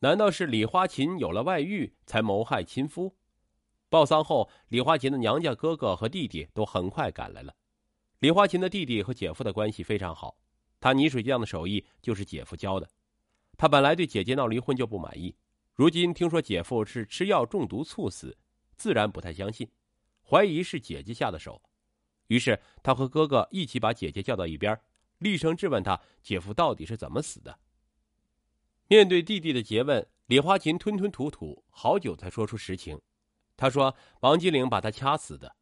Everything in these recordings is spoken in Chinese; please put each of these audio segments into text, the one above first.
难道是李花琴有了外遇才谋害亲夫？报丧后，李花琴的娘家哥哥和弟弟都很快赶来了。李花琴的弟弟和姐夫的关系非常好，他泥水匠的手艺就是姐夫教的。他本来对姐姐闹离婚就不满意，如今听说姐夫是吃药中毒猝死，自然不太相信，怀疑是姐姐下的手。于是他和哥哥一起把姐姐叫到一边，厉声质问他姐夫到底是怎么死的。面对弟弟的诘问，李花琴吞吞吐吐，好久才说出实情。他说：“王金玲把他掐死的。”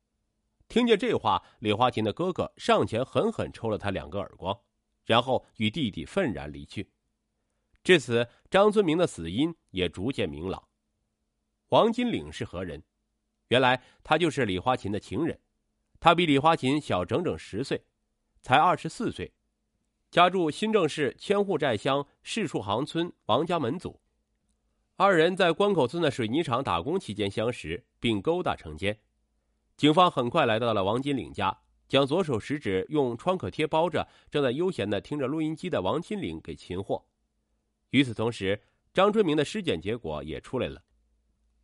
听见这话，李花琴的哥哥上前狠狠抽了他两个耳光，然后与弟弟愤然离去。至此，张尊明的死因也逐渐明朗。王金岭是何人？原来他就是李花琴的情人，他比李花琴小整整十岁，才二十四岁。家住新郑市千户寨乡市树行村王家门组，二人在关口村的水泥厂打工期间相识，并勾搭成奸。警方很快来到了王金岭家，将左手食指用创可贴包着，正在悠闲的听着录音机的王金岭给擒获。与此同时，张春明的尸检结果也出来了，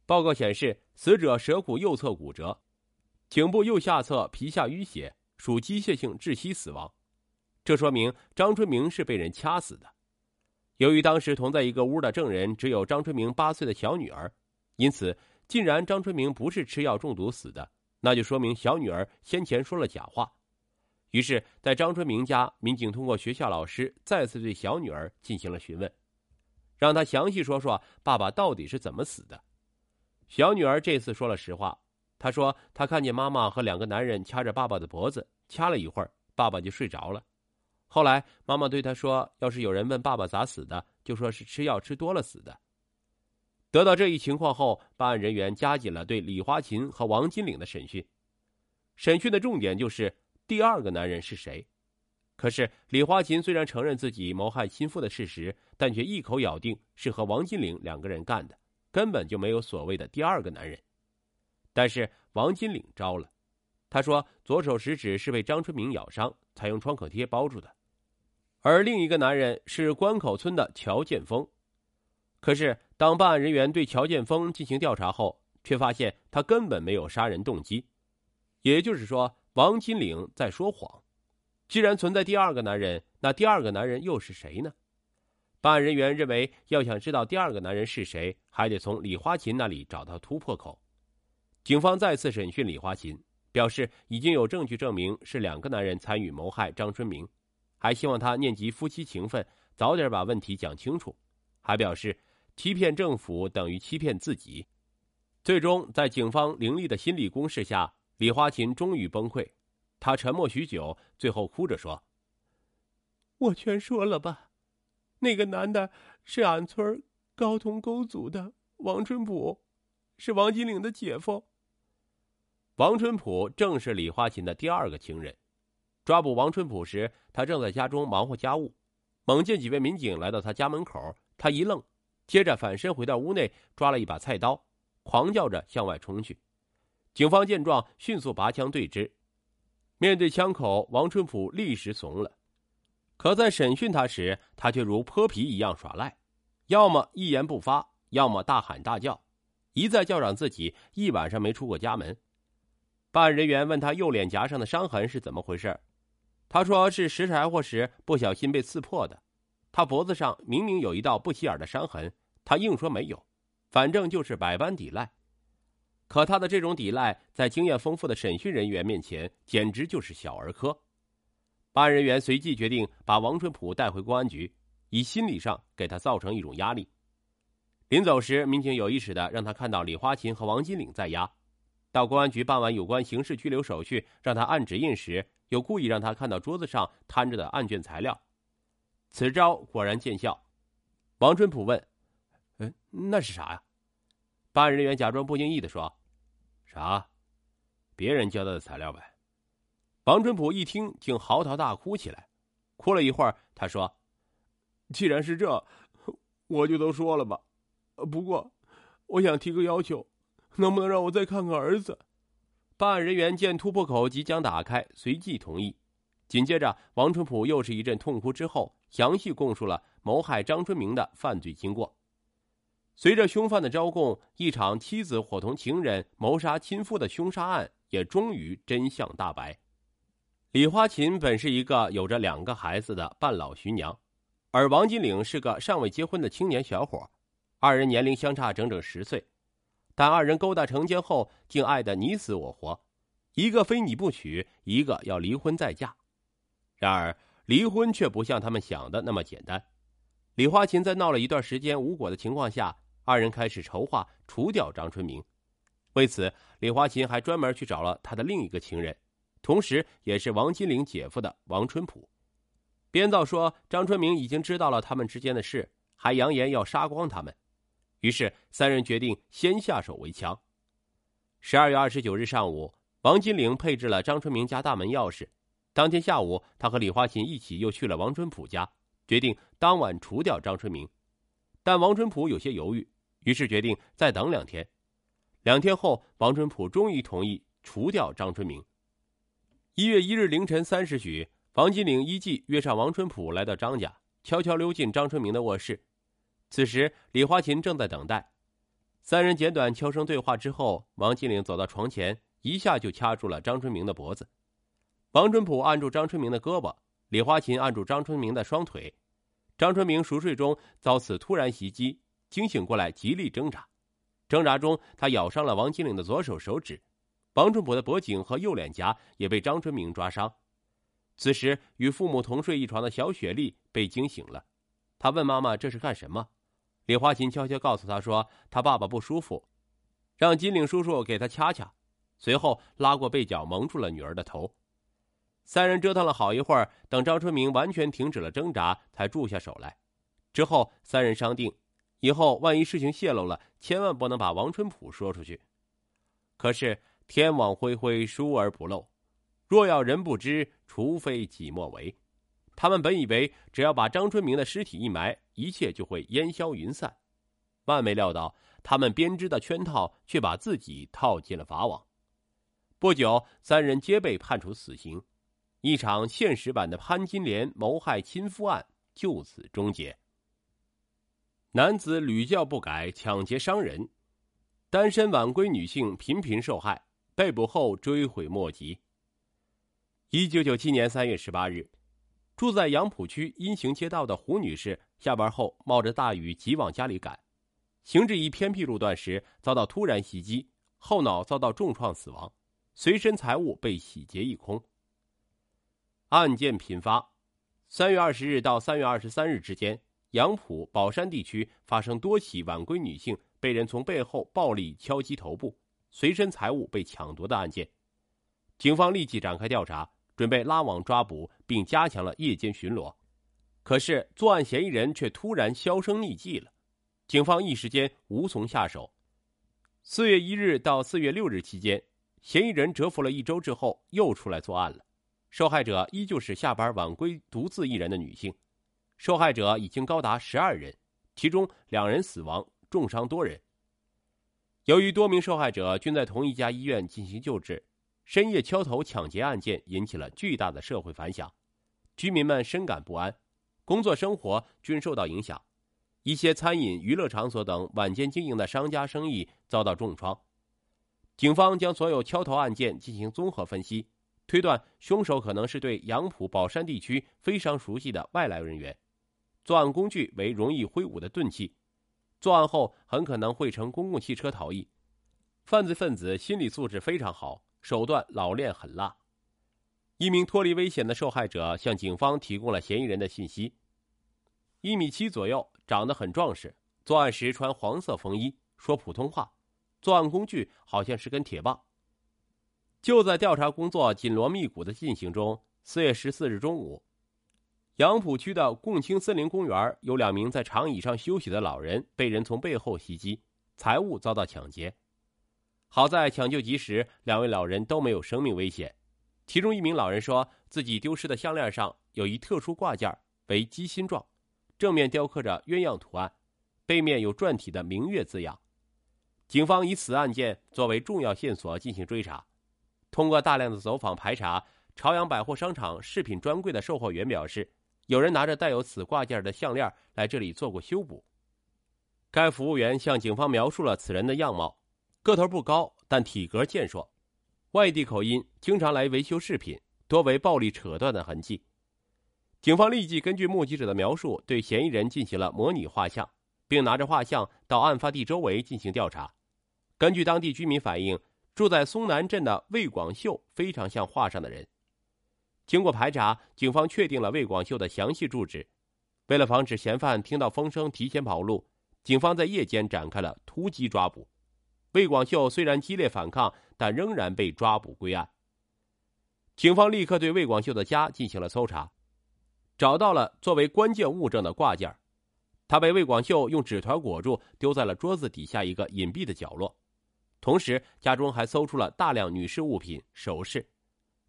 报告显示，死者舌骨右侧骨折，颈部右下侧皮下淤血，属机械性窒息死亡。这说明张春明是被人掐死的。由于当时同在一个屋的证人只有张春明八岁的小女儿，因此，既然张春明不是吃药中毒死的，那就说明小女儿先前说了假话。于是，在张春明家，民警通过学校老师再次对小女儿进行了询问，让她详细说说爸爸到底是怎么死的。小女儿这次说了实话，她说她看见妈妈和两个男人掐着爸爸的脖子，掐了一会儿，爸爸就睡着了。后来，妈妈对他说：“要是有人问爸爸咋死的，就说是吃药吃多了死的。”得到这一情况后，办案人员加紧了对李花琴和王金岭的审讯。审讯的重点就是第二个男人是谁。可是，李花琴虽然承认自己谋害亲夫的事实，但却一口咬定是和王金岭两个人干的，根本就没有所谓的第二个男人。但是，王金岭招了，他说左手食指是被张春明咬伤，才用创可贴包住的。而另一个男人是关口村的乔建峰，可是当办案人员对乔建峰进行调查后，却发现他根本没有杀人动机。也就是说，王金岭在说谎。既然存在第二个男人，那第二个男人又是谁呢？办案人员认为，要想知道第二个男人是谁，还得从李花琴那里找到突破口。警方再次审讯李花琴，表示已经有证据证明是两个男人参与谋害张春明。还希望他念及夫妻情分，早点把问题讲清楚。还表示，欺骗政府等于欺骗自己。最终，在警方凌厉的心理攻势下，李花琴终于崩溃。她沉默许久，最后哭着说：“我全说了吧，那个男的是俺村高通沟族的王春普，是王金岭的姐夫。王春普正是李花琴的第二个情人。”抓捕王春普时，他正在家中忙活家务，猛见几位民警来到他家门口，他一愣，接着反身回到屋内，抓了一把菜刀，狂叫着向外冲去。警方见状，迅速拔枪对峙。面对枪口，王春普立时怂了，可在审讯他时，他却如泼皮一样耍赖，要么一言不发，要么大喊大叫，一再叫嚷自己一晚上没出过家门。办案人员问他右脸颊上的伤痕是怎么回事。他说是拾柴火时不小心被刺破的，他脖子上明明有一道不起眼的伤痕，他硬说没有，反正就是百般抵赖。可他的这种抵赖，在经验丰富的审讯人员面前，简直就是小儿科。办案人员随即决定把王春普带回公安局，以心理上给他造成一种压力。临走时，民警有意识的让他看到李花琴和王金岭在押。到公安局办完有关刑事拘留手续，让他按指印时。又故意让他看到桌子上摊着的案卷材料，此招果然见效。王春普问：“嗯，那是啥呀？”办案人员假装不经意的说：“啥？别人交代的材料呗。”王春普一听，竟嚎啕大哭起来。哭了一会儿，他说：“既然是这，我就都说了吧。不过，我想提个要求，能不能让我再看看儿子？”办案人员见突破口即将打开，随即同意。紧接着，王春普又是一阵痛哭，之后详细供述了谋害张春明的犯罪经过。随着凶犯的招供，一场妻子伙同情人谋杀亲夫的凶杀案也终于真相大白。李花琴本是一个有着两个孩子的半老徐娘，而王金岭是个尚未结婚的青年小伙，二人年龄相差整整十岁，但二人勾搭成奸后，竟爱得你死我活，一个非你不娶，一个要离婚再嫁。然而，离婚却不像他们想的那么简单。李花琴在闹了一段时间无果的情况下，二人开始筹划除掉张春明。为此，李花琴还专门去找了他的另一个情人。同时，也是王金玲姐夫的王春普，编造说张春明已经知道了他们之间的事，还扬言要杀光他们。于是，三人决定先下手为强。十二月二十九日上午，王金玲配置了张春明家大门钥匙。当天下午，他和李花琴一起又去了王春普家，决定当晚除掉张春明。但王春普有些犹豫，于是决定再等两天。两天后，王春普终于同意除掉张春明。一月一日凌晨三时许，王金岭依计约上王春普来到张家，悄悄溜进张春明的卧室。此时，李花琴正在等待。三人简短悄声对话之后，王金岭走到床前，一下就掐住了张春明的脖子。王春普按住张春明的胳膊，李花琴按住张春明的双腿。张春明熟睡中遭此突然袭击，惊醒过来，极力挣扎。挣扎中，他咬伤了王金岭的左手手指。王春普的脖颈和右脸颊也被张春明抓伤。此时，与父母同睡一床的小雪莉被惊醒了。她问妈妈：“这是干什么？”李花琴悄悄告诉她说：“她爸爸不舒服，让金领叔叔给他掐掐。”随后拉过被角，蒙住了女儿的头。三人折腾了好一会儿，等张春明完全停止了挣扎，才住下手来。之后，三人商定，以后万一事情泄露了，千万不能把王春普说出去。可是。天网恢恢，疏而不漏。若要人不知，除非己莫为。他们本以为只要把张春明的尸体一埋，一切就会烟消云散。万没料到，他们编织的圈套却把自己套进了法网。不久，三人皆被判处死刑。一场现实版的潘金莲谋害亲夫案就此终结。男子屡教不改，抢劫伤人；单身晚归女性频频受害。被捕后追悔莫及。一九九七年三月十八日，住在杨浦区阴行街道的胡女士下班后冒着大雨急往家里赶，行至一偏僻路段时遭到突然袭击，后脑遭到重创死亡，随身财物被洗劫一空。案件频发，三月二十日到三月二十三日之间，杨浦宝山地区发生多起晚归女性被人从背后暴力敲击头部。随身财物被抢夺的案件，警方立即展开调查，准备拉网抓捕，并加强了夜间巡逻。可是作案嫌疑人却突然销声匿迹了，警方一时间无从下手。四月一日到四月六日期间，嫌疑人蛰伏了一周之后又出来作案了，受害者依旧是下班晚归、独自一人的女性。受害者已经高达十二人，其中两人死亡，重伤多人。由于多名受害者均在同一家医院进行救治，深夜敲头抢劫案件引起了巨大的社会反响，居民们深感不安，工作生活均受到影响，一些餐饮、娱乐场所等晚间经营的商家生意遭到重创。警方将所有敲头案件进行综合分析，推断凶手可能是对杨浦宝山地区非常熟悉的外来人员，作案工具为容易挥舞的钝器。作案后很可能会乘公共汽车逃逸，犯罪分子心理素质非常好，手段老练狠辣。一名脱离危险的受害者向警方提供了嫌疑人的信息：一米七左右，长得很壮实，作案时穿黄色风衣，说普通话，作案工具好像是根铁棒。就在调查工作紧锣密鼓的进行中，四月十四日中午。杨浦区的共青森林公园有两名在长椅上休息的老人被人从背后袭击，财物遭到抢劫。好在抢救及时，两位老人都没有生命危险。其中一名老人说自己丢失的项链上有一特殊挂件，为鸡心状，正面雕刻着鸳鸯图案，背面有篆体的“明月”字样。警方以此案件作为重要线索进行追查，通过大量的走访排查，朝阳百货商场饰品专柜的售货员表示。有人拿着带有此挂件的项链来这里做过修补。该服务员向警方描述了此人的样貌：个头不高，但体格健硕，外地口音，经常来维修饰品，多为暴力扯断的痕迹。警方立即根据目击者的描述，对嫌疑人进行了模拟画像，并拿着画像到案发地周围进行调查。根据当地居民反映，住在松南镇的魏广秀非常像画上的人。经过排查，警方确定了魏广秀的详细住址。为了防止嫌犯听到风声提前跑路，警方在夜间展开了突击抓捕。魏广秀虽然激烈反抗，但仍然被抓捕归案。警方立刻对魏广秀的家进行了搜查。找到了作为关键物证的挂件，他被魏广秀用纸团裹住，丢在了桌子底下一个隐蔽的角落。同时，家中还搜出了大量女士物品、首饰，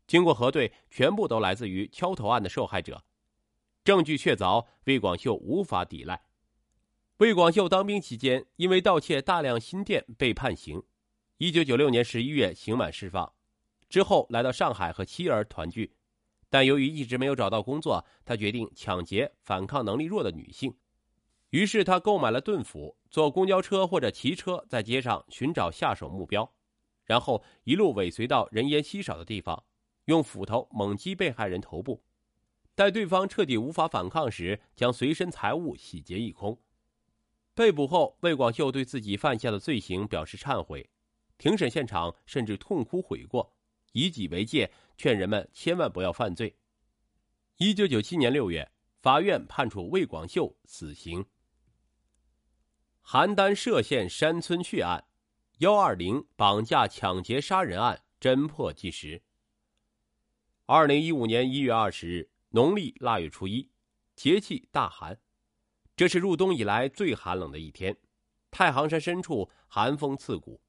经过核对，全部都来自于敲头案的受害者。证据确凿，魏广秀无法抵赖。魏广秀当兵期间，因为盗窃大量新店被判刑。一九九六年十一月刑满释放，之后来到上海和妻儿团聚。但由于一直没有找到工作，他决定抢劫反抗能力弱的女性。于是他购买了盾斧，坐公交车或者骑车在街上寻找下手目标，然后一路尾随到人烟稀少的地方，用斧头猛击被害人头部。待对方彻底无法反抗时，将随身财物洗劫一空。被捕后，魏广秀对自己犯下的罪行表示忏悔，庭审现场甚至痛哭悔过，以己为戒。劝人们千万不要犯罪。一九九七年六月，法院判处魏广秀死刑。邯郸涉县山村血案，幺二零绑架抢劫杀人案侦破纪实。二零一五年一月二十日，农历腊月初一，节气大寒，这是入冬以来最寒冷的一天。太行山深处，寒风刺骨。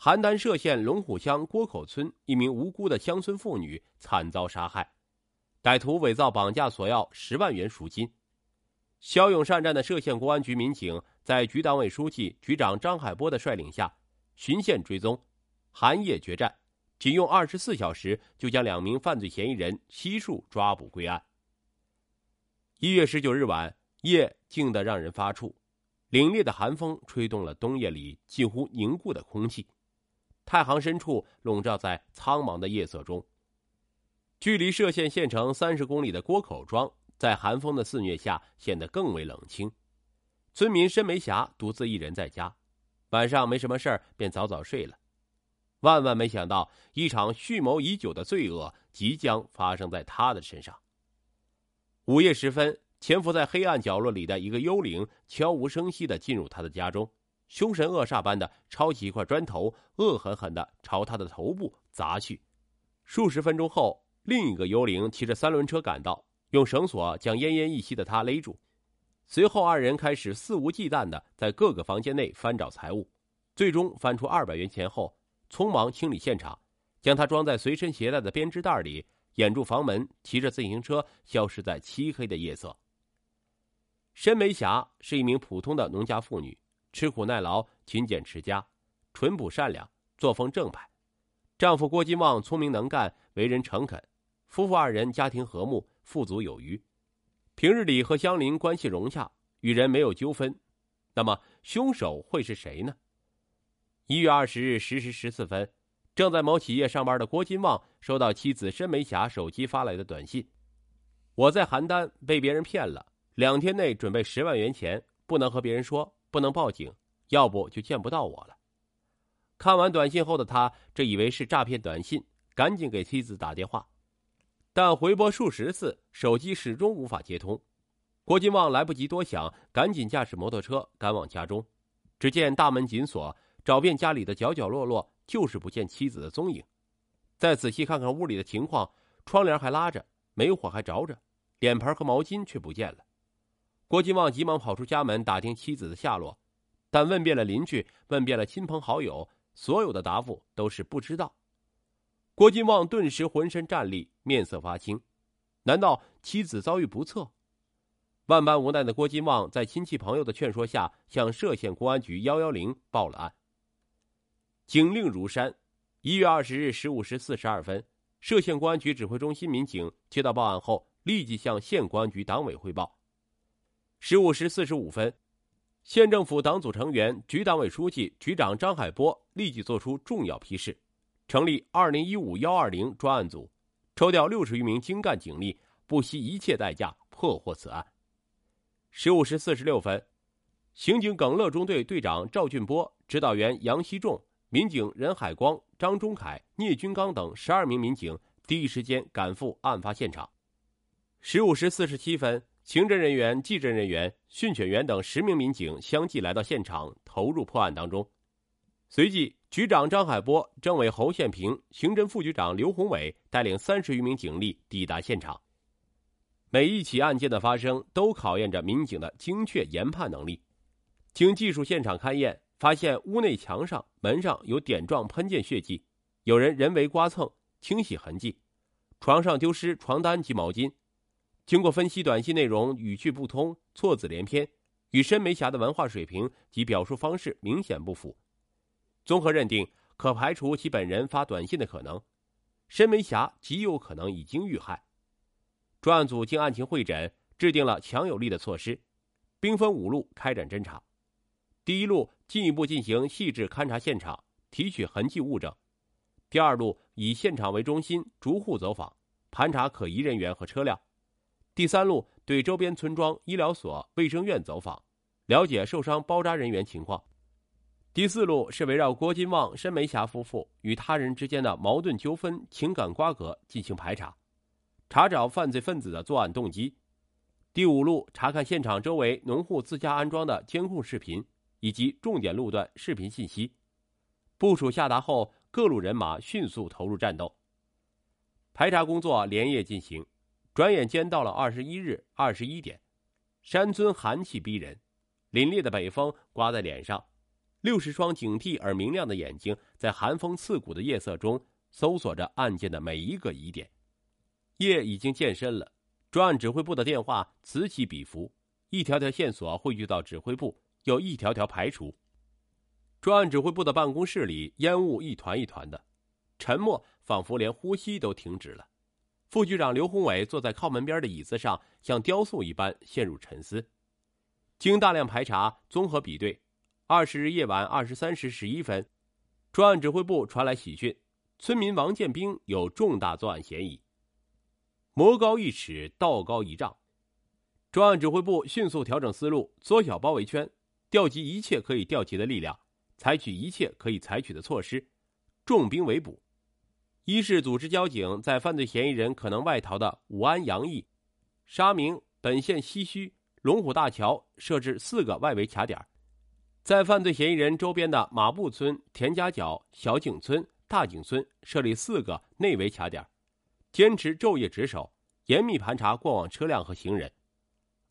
邯郸涉县龙虎乡郭口村一名无辜的乡村妇女惨遭杀害，歹徒伪造绑架索要十万元赎金。骁勇善战的歙县公安局民警在局党委书记、局长张海波的率领下，巡线追踪，寒夜决战，仅用二十四小时就将两名犯罪嫌疑人悉数抓捕归案。一月十九日晚，夜静得让人发怵，凛冽的寒风吹动了冬夜里近乎凝固的空气。太行深处，笼罩在苍茫的夜色中。距离歙县县城三十公里的郭口庄，在寒风的肆虐下显得更为冷清。村民申梅霞独自一人在家，晚上没什么事儿，便早早睡了。万万没想到，一场蓄谋已久的罪恶即将发生在他的身上。午夜时分，潜伏在黑暗角落里的一个幽灵悄无声息的进入他的家中。凶神恶煞般的抄起一块砖头，恶狠狠的朝他的头部砸去。数十分钟后，另一个幽灵骑着三轮车赶到，用绳索将奄奄一息的他勒住。随后，二人开始肆无忌惮的在各个房间内翻找财物，最终翻出二百元钱后，匆忙清理现场，将他装在随身携带的编织袋里，掩住房门，骑着自行车消失在漆黑的夜色。申梅霞是一名普通的农家妇女。吃苦耐劳、勤俭持家、淳朴善良、作风正派。丈夫郭金旺聪明能干、为人诚恳，夫妇二人家庭和睦、富足有余。平日里和乡邻关系融洽，与人没有纠纷。那么，凶手会是谁呢？一月二十日十时十四分，正在某企业上班的郭金旺收到妻子申梅霞手机发来的短信：“我在邯郸被别人骗了，两天内准备十万元钱，不能和别人说。”不能报警，要不就见不到我了。看完短信后的他，这以为是诈骗短信，赶紧给妻子打电话，但回拨数十次，手机始终无法接通。郭金旺来不及多想，赶紧驾驶摩托车赶往家中。只见大门紧锁，找遍家里的角角落落，就是不见妻子的踪影。再仔细看看屋里的情况，窗帘还拉着，煤火还着着，脸盆和毛巾却不见了。郭金旺急忙跑出家门打听妻子的下落，但问遍了邻居，问遍了亲朋好友，所有的答复都是不知道。郭金旺顿时浑身战栗，面色发青。难道妻子遭遇不测？万般无奈的郭金旺在亲戚朋友的劝说下，向歙县公安局幺幺零报了案。警令如山。一月二十日十五时四十二分，歙县公安局指挥中心民警接到报案后，立即向县公安局党委汇报。十五时四十五分，县政府党组成员、局党委书记、局长张海波立即作出重要批示，成立“二零一五幺二零”专案组，抽调六十余名精干警力，不惜一切代价破获此案。十五时四十六分，刑警耿乐中队队长赵俊波、指导员杨希仲、民警任海光、张忠凯、聂军刚等十二名民警第一时间赶赴案发现场。十五时四十七分。刑侦人员、技侦人员、训犬员等十名民警相继来到现场，投入破案当中。随即，局长张海波、政委侯宪平、刑侦副局长刘宏伟带领三十余名警力抵达现场。每一起案件的发生，都考验着民警的精确研判能力。经技术现场勘验，发现屋内墙上、门上有点状喷溅血迹，有人人为刮蹭、清洗痕迹；床上丢失床单及毛巾。经过分析，短信内容语句不通，错字连篇，与申梅霞的文化水平及表述方式明显不符。综合认定，可排除其本人发短信的可能。申梅霞极有可能已经遇害。专案组经案情会诊，制定了强有力的措施，兵分五路开展侦查。第一路进一步进行细致勘察现场，提取痕迹物证；第二路以现场为中心，逐户走访，盘查可疑人员和车辆。第三路对周边村庄、医疗所、卫生院走访，了解受伤包扎人员情况。第四路是围绕郭金旺、申梅霞夫妇与他人之间的矛盾纠纷、情感瓜葛进行排查，查找犯罪分子的作案动机。第五路查看现场周围农户自家安装的监控视频以及重点路段视频信息。部署下达后，各路人马迅速投入战斗。排查工作连夜进行。转眼间到了二十一日二十一点，山村寒气逼人，凛冽的北风刮在脸上，六十双警惕而明亮的眼睛在寒风刺骨的夜色中搜索着案件的每一个疑点。夜已经渐深了，专案指挥部的电话此起彼伏，一条条线索汇聚到指挥部，又一条条排除。专案指挥部的办公室里烟雾一团一团的，沉默仿佛连呼吸都停止了。副局长刘宏伟坐在靠门边的椅子上，像雕塑一般陷入沉思。经大量排查、综合比对，二十日夜晚二十三时十一分，专案指挥部传来喜讯：村民王建兵有重大作案嫌疑。魔高一尺，道高一丈，专案指挥部迅速调整思路，缩小包围圈，调集一切可以调集的力量，采取一切可以采取的措施，重兵围捕。一是组织交警在犯罪嫌疑人可能外逃的武安、杨邑、沙明、本县西区、龙虎大桥设置四个外围卡点，在犯罪嫌疑人周边的马步村、田家角、小井村、大井村设立四个内围卡点，坚持昼夜值守，严密盘查过往车辆和行人。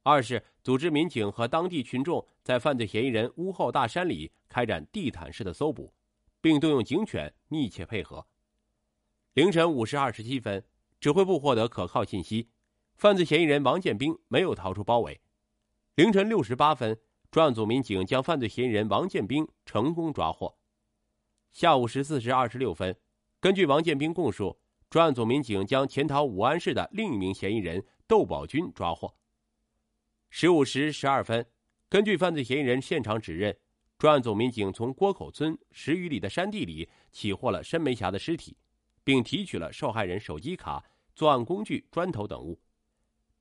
二是组织民警和当地群众在犯罪嫌疑人屋后大山里开展地毯式的搜捕，并动用警犬密切配合。凌晨五时二十七分，指挥部获得可靠信息，犯罪嫌疑人王建兵没有逃出包围。凌晨六时八分，专案组民警将犯罪嫌疑人王建兵成功抓获。下午十四时二十六分，根据王建兵供述，专案组民警将潜逃武安市的另一名嫌疑人窦宝军抓获。十五时十二分，根据犯罪嫌疑人现场指认，专案组民警从郭口村十余里的山地里起获了申梅霞的尸体。并提取了受害人手机卡、作案工具、砖头等物。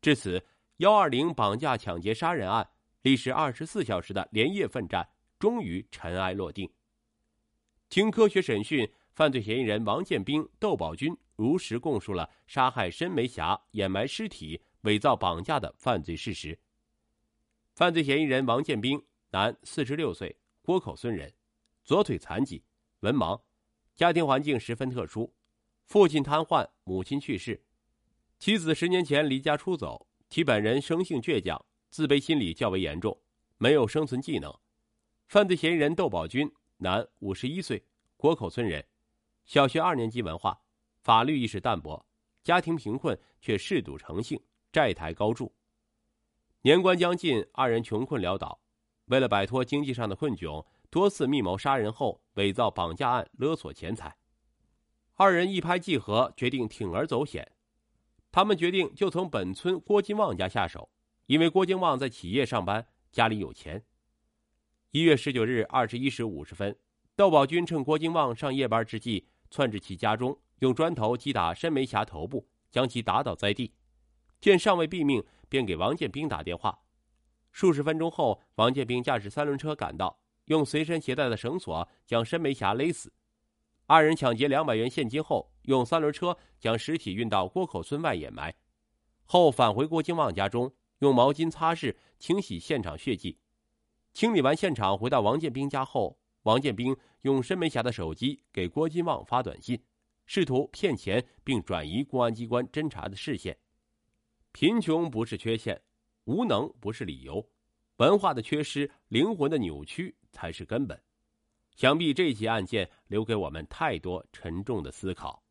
至此，幺二零绑架、抢劫、杀人案历时二十四小时的连夜奋战终于尘埃落定。经科学审讯，犯罪嫌疑人王建兵、窦宝军如实供述了杀害申梅霞、掩埋尸体、伪造绑架的犯罪事实。犯罪嫌疑人王建兵，男，四十六岁，郭口村人，左腿残疾，文盲，家庭环境十分特殊。父亲瘫痪，母亲去世，妻子十年前离家出走。其本人生性倔强，自卑心理较为严重，没有生存技能。犯罪嫌疑人窦宝军，男，五十一岁，郭口村人，小学二年级文化，法律意识淡薄，家庭贫困却嗜赌成性，债台高筑。年关将近，二人穷困潦倒，为了摆脱经济上的困窘，多次密谋杀人后伪造绑架案勒索钱财。二人一拍即合，决定铤而走险。他们决定就从本村郭金旺家下手，因为郭金旺在企业上班，家里有钱。一月十九日二十一时五十分，窦宝军趁郭金旺上夜班之际，窜至其家中，用砖头击打申梅霞头部，将其打倒在地。见尚未毙命，便给王建兵打电话。数十分钟后，王建兵驾驶三轮车赶到，用随身携带的绳索将申梅霞勒死。二人抢劫两百元现金后，用三轮车将尸体运到郭口村外掩埋，后返回郭金旺家中，用毛巾擦拭、清洗现场血迹。清理完现场，回到王建兵家后，王建兵用申梅霞的手机给郭金旺发短信，试图骗钱并转移公安机关侦查的视线。贫穷不是缺陷，无能不是理由，文化的缺失、灵魂的扭曲才是根本。想必这起案件留给我们太多沉重的思考。